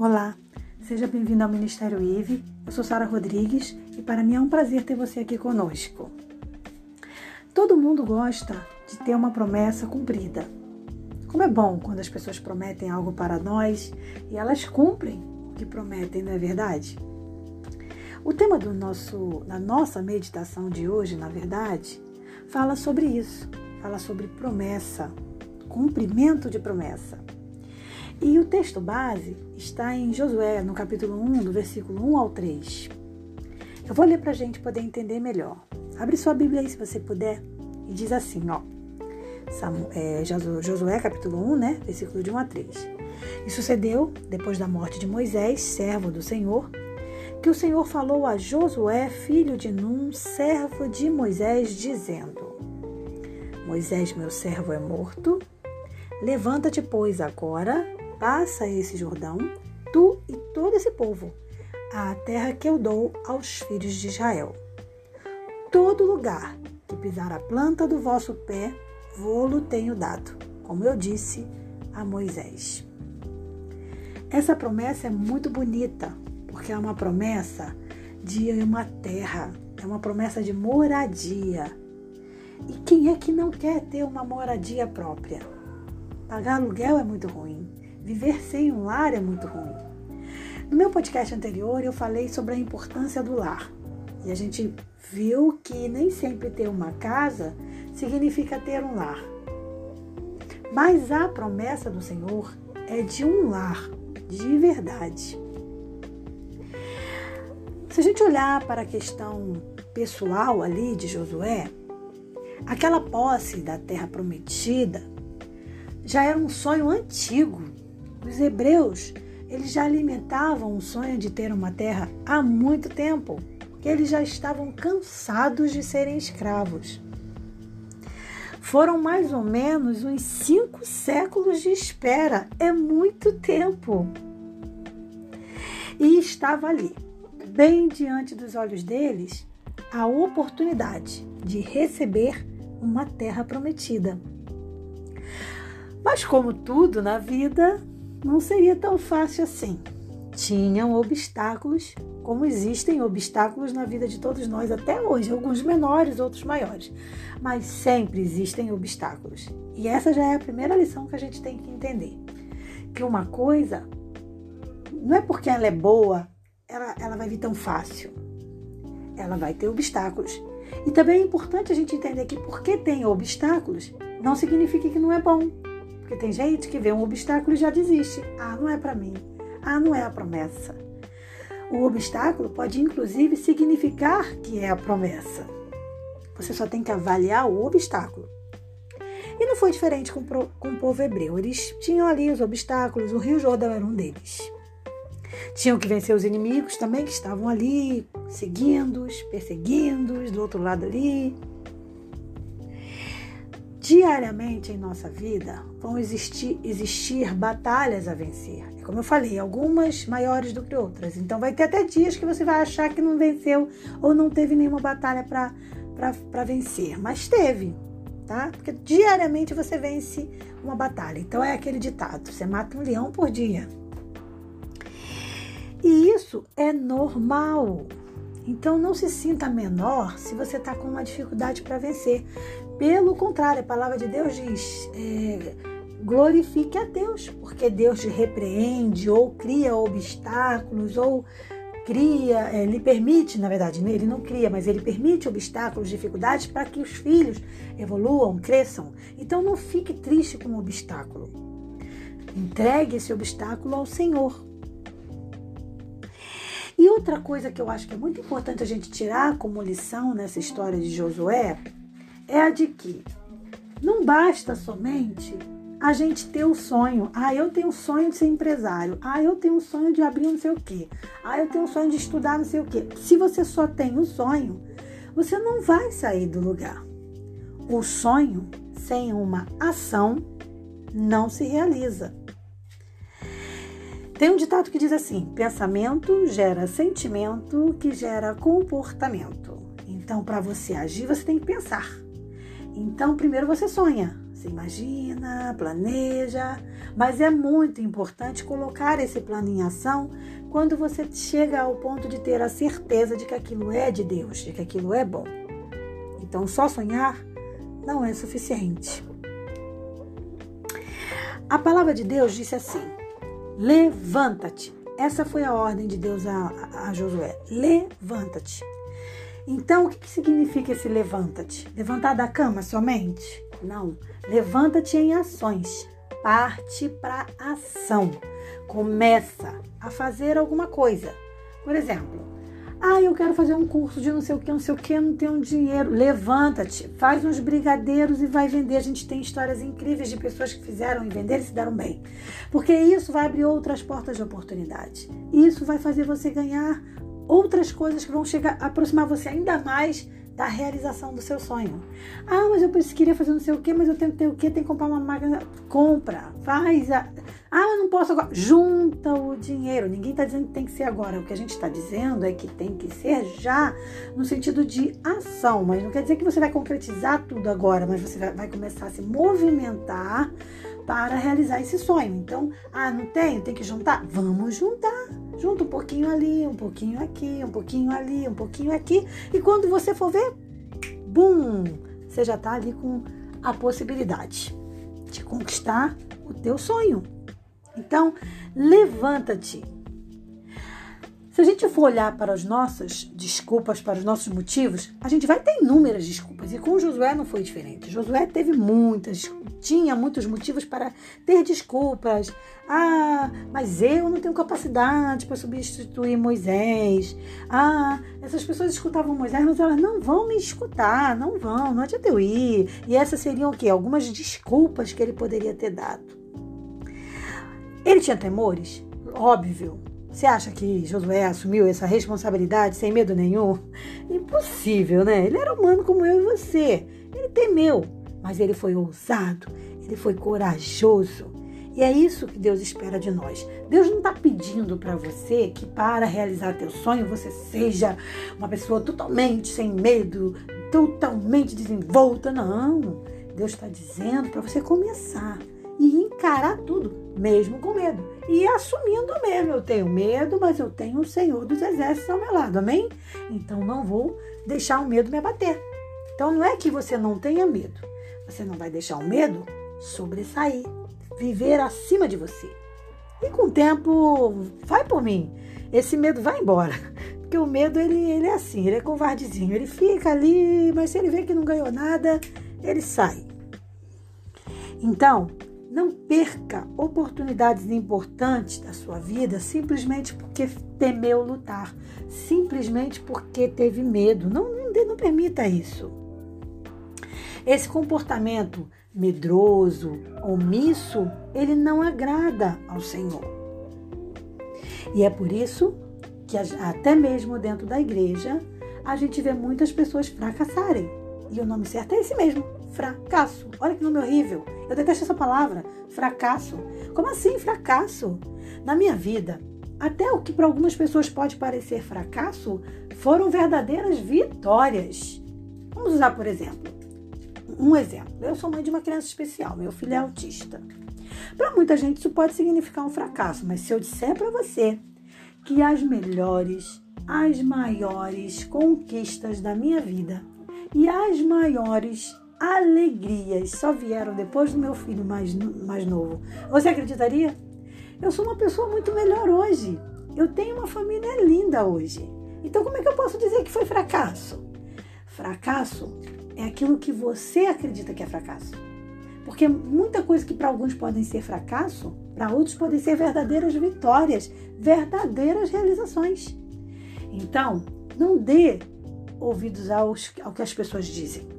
Olá, seja bem-vindo ao Ministério IVE. Eu sou Sara Rodrigues e para mim é um prazer ter você aqui conosco. Todo mundo gosta de ter uma promessa cumprida. Como é bom quando as pessoas prometem algo para nós e elas cumprem o que prometem, não é verdade? O tema do nosso, da nossa meditação de hoje, na verdade, fala sobre isso. Fala sobre promessa, cumprimento de promessa. E o texto base está em Josué, no capítulo 1, do versículo 1 ao 3. Eu vou ler para a gente poder entender melhor. Abre sua Bíblia aí se você puder e diz assim, ó. É, Josué, capítulo 1, né? Versículo de 1 a 3. E sucedeu, depois da morte de Moisés, servo do Senhor, que o Senhor falou a Josué, filho de Num, servo de Moisés, dizendo: Moisés, meu servo, é morto. Levanta-te, pois, agora Passa esse Jordão, tu e todo esse povo, à terra que eu dou aos filhos de Israel. Todo lugar que pisar a planta do vosso pé, vou-lo tenho dado, como eu disse a Moisés. Essa promessa é muito bonita, porque é uma promessa de uma terra, é uma promessa de moradia. E quem é que não quer ter uma moradia própria? Pagar aluguel é muito ruim. Viver sem um lar é muito ruim. No meu podcast anterior, eu falei sobre a importância do lar. E a gente viu que nem sempre ter uma casa significa ter um lar. Mas a promessa do Senhor é de um lar de verdade. Se a gente olhar para a questão pessoal ali de Josué, aquela posse da terra prometida já era um sonho antigo os hebreus, eles já alimentavam o sonho de ter uma terra há muito tempo, que eles já estavam cansados de serem escravos. Foram mais ou menos uns cinco séculos de espera, é muito tempo. E estava ali, bem diante dos olhos deles, a oportunidade de receber uma terra prometida. Mas, como tudo na vida, não seria tão fácil assim. Tinham obstáculos, como existem obstáculos na vida de todos nós até hoje, alguns menores, outros maiores. Mas sempre existem obstáculos. E essa já é a primeira lição que a gente tem que entender. Que uma coisa, não é porque ela é boa, ela, ela vai vir tão fácil. Ela vai ter obstáculos. E também é importante a gente entender que porque tem obstáculos, não significa que não é bom. Porque tem gente que vê um obstáculo e já desiste. Ah, não é para mim. Ah, não é a promessa. O obstáculo pode inclusive significar que é a promessa. Você só tem que avaliar o obstáculo. E não foi diferente com, com o povo hebreu. Eles tinham ali os obstáculos, o Rio Jordão era um deles. Tinham que vencer os inimigos também que estavam ali, seguindo-os, perseguindo-os, do outro lado ali. Diariamente em nossa vida vão existir, existir batalhas a vencer. É como eu falei, algumas maiores do que outras. Então vai ter até dias que você vai achar que não venceu ou não teve nenhuma batalha para vencer. Mas teve, tá? Porque diariamente você vence uma batalha. Então é aquele ditado: você mata um leão por dia. E isso é normal. Então não se sinta menor se você está com uma dificuldade para vencer. Pelo contrário, a palavra de Deus diz: é, glorifique a Deus, porque Deus te repreende ou cria obstáculos ou cria, é, lhe permite, na verdade, ele não cria, mas ele permite obstáculos, dificuldades para que os filhos evoluam, cresçam. Então não fique triste com o obstáculo. Entregue esse obstáculo ao Senhor. E outra coisa que eu acho que é muito importante a gente tirar como lição nessa história de Josué é a de que não basta somente a gente ter o sonho. Ah, eu tenho o sonho de ser empresário. Ah, eu tenho o sonho de abrir não sei o quê. Ah, eu tenho o sonho de estudar não sei o quê. Se você só tem o sonho, você não vai sair do lugar. O sonho sem uma ação não se realiza. Tem um ditado que diz assim: pensamento gera sentimento, que gera comportamento. Então, para você agir, você tem que pensar. Então, primeiro você sonha. Você imagina, planeja, mas é muito importante colocar esse plano em ação quando você chega ao ponto de ter a certeza de que aquilo é de Deus, de que aquilo é bom. Então, só sonhar não é suficiente. A palavra de Deus disse assim: levanta-te. Essa foi a ordem de Deus a, a, a Josué: levanta-te. Então, o que, que significa esse levanta-te? Levantar da cama somente? Não. Levanta-te em ações. Parte para ação. Começa a fazer alguma coisa. Por exemplo, ah, eu quero fazer um curso de não sei o que, não sei o que, não tenho dinheiro. Levanta-te, faz uns brigadeiros e vai vender. A gente tem histórias incríveis de pessoas que fizeram e venderam e se deram bem. Porque isso vai abrir outras portas de oportunidade. Isso vai fazer você ganhar outras coisas que vão chegar, aproximar você ainda mais da realização do seu sonho. Ah, mas eu queria fazer não sei o que, mas eu tenho que ter o que, tem que comprar uma máquina. Compra, faz. A... Ah, eu não posso agora. Junta o dinheiro. Ninguém está dizendo que tem que ser agora. O que a gente está dizendo é que tem que ser já no sentido de ação. Mas não quer dizer que você vai concretizar tudo agora, mas você vai começar a se movimentar para realizar esse sonho. Então, ah, não tenho, tem que juntar? Vamos juntar. Junta um pouquinho ali, um pouquinho aqui, um pouquinho ali, um pouquinho aqui. E quando você for ver, bum, você já está ali com a possibilidade de conquistar o teu sonho. Então, levanta-te se a gente for olhar para as nossas desculpas, para os nossos motivos, a gente vai ter inúmeras desculpas. E com Josué não foi diferente. Josué teve muitas, tinha muitos motivos para ter desculpas. Ah, mas eu não tenho capacidade para substituir Moisés. Ah, essas pessoas escutavam Moisés, mas elas não vão me escutar, não vão, não adianta eu ir. E essas seriam o quê? Algumas desculpas que ele poderia ter dado. Ele tinha temores? Óbvio. Você acha que Josué assumiu essa responsabilidade sem medo nenhum? Impossível, né? Ele era humano como eu e você. Ele temeu, mas ele foi ousado, ele foi corajoso. E é isso que Deus espera de nós. Deus não está pedindo para você que para realizar teu sonho você seja uma pessoa totalmente sem medo, totalmente desenvolta. Não. Deus está dizendo para você começar encarar tudo, mesmo com medo. E assumindo mesmo, eu tenho medo, mas eu tenho o Senhor dos Exércitos ao meu lado, amém? Então não vou deixar o medo me abater. Então não é que você não tenha medo, você não vai deixar o medo sobressair, viver acima de você. E com o tempo, vai por mim, esse medo vai embora. Porque o medo, ele, ele é assim, ele é covardezinho. Ele fica ali, mas se ele vê que não ganhou nada, ele sai. Então, não perca oportunidades importantes da sua vida simplesmente porque temeu lutar, simplesmente porque teve medo. Não, não, não permita isso. Esse comportamento medroso, omisso, ele não agrada ao Senhor. E é por isso que até mesmo dentro da igreja a gente vê muitas pessoas fracassarem. E o nome certo é esse mesmo, fracasso. Olha que nome horrível. Eu detesto essa palavra, fracasso. Como assim fracasso? Na minha vida, até o que para algumas pessoas pode parecer fracasso, foram verdadeiras vitórias. Vamos usar, por exemplo, um exemplo. Eu sou mãe de uma criança especial, meu filho é autista. Para muita gente isso pode significar um fracasso, mas se eu disser para você que as melhores, as maiores conquistas da minha vida e as maiores alegrias só vieram depois do meu filho mais, mais novo. Você acreditaria? Eu sou uma pessoa muito melhor hoje. Eu tenho uma família linda hoje. Então, como é que eu posso dizer que foi fracasso? Fracasso é aquilo que você acredita que é fracasso. Porque muita coisa que para alguns podem ser fracasso, para outros podem ser verdadeiras vitórias, verdadeiras realizações. Então, não dê ouvidos aos, ao que as pessoas dizem.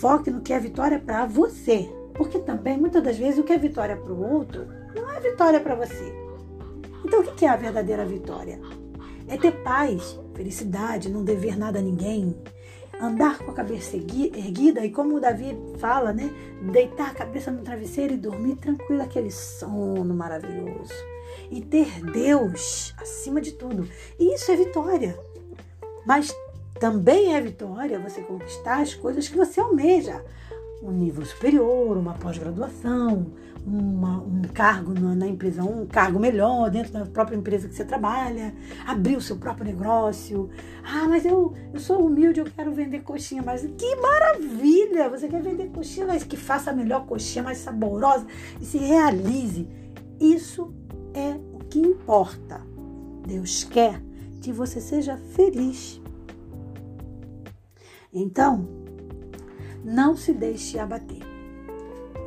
Foque no que é vitória para você. Porque também, muitas das vezes, o que é vitória para o outro não é vitória para você. Então, o que é a verdadeira vitória? É ter paz, felicidade, não dever nada a ninguém, andar com a cabeça erguida e, como o Davi fala, né? Deitar a cabeça no travesseiro e dormir tranquilo, aquele sono maravilhoso. E ter Deus acima de tudo. E isso é vitória. Mas também é vitória você conquistar as coisas que você almeja. um nível superior, uma pós-graduação, um cargo na empresa, um cargo melhor dentro da própria empresa que você trabalha, abrir o seu próprio negócio. Ah, mas eu, eu sou humilde, eu quero vender coxinha, mas que maravilha! Você quer vender coxinha, mas que faça a melhor coxinha, mais saborosa e se realize. Isso é o que importa. Deus quer que você seja feliz. Então, não se deixe abater.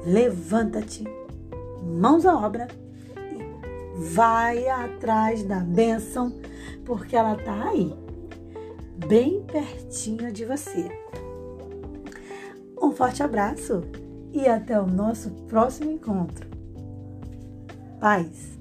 Levanta-te, mãos à obra e vai atrás da bênção, porque ela está aí, bem pertinho de você. Um forte abraço e até o nosso próximo encontro. Paz.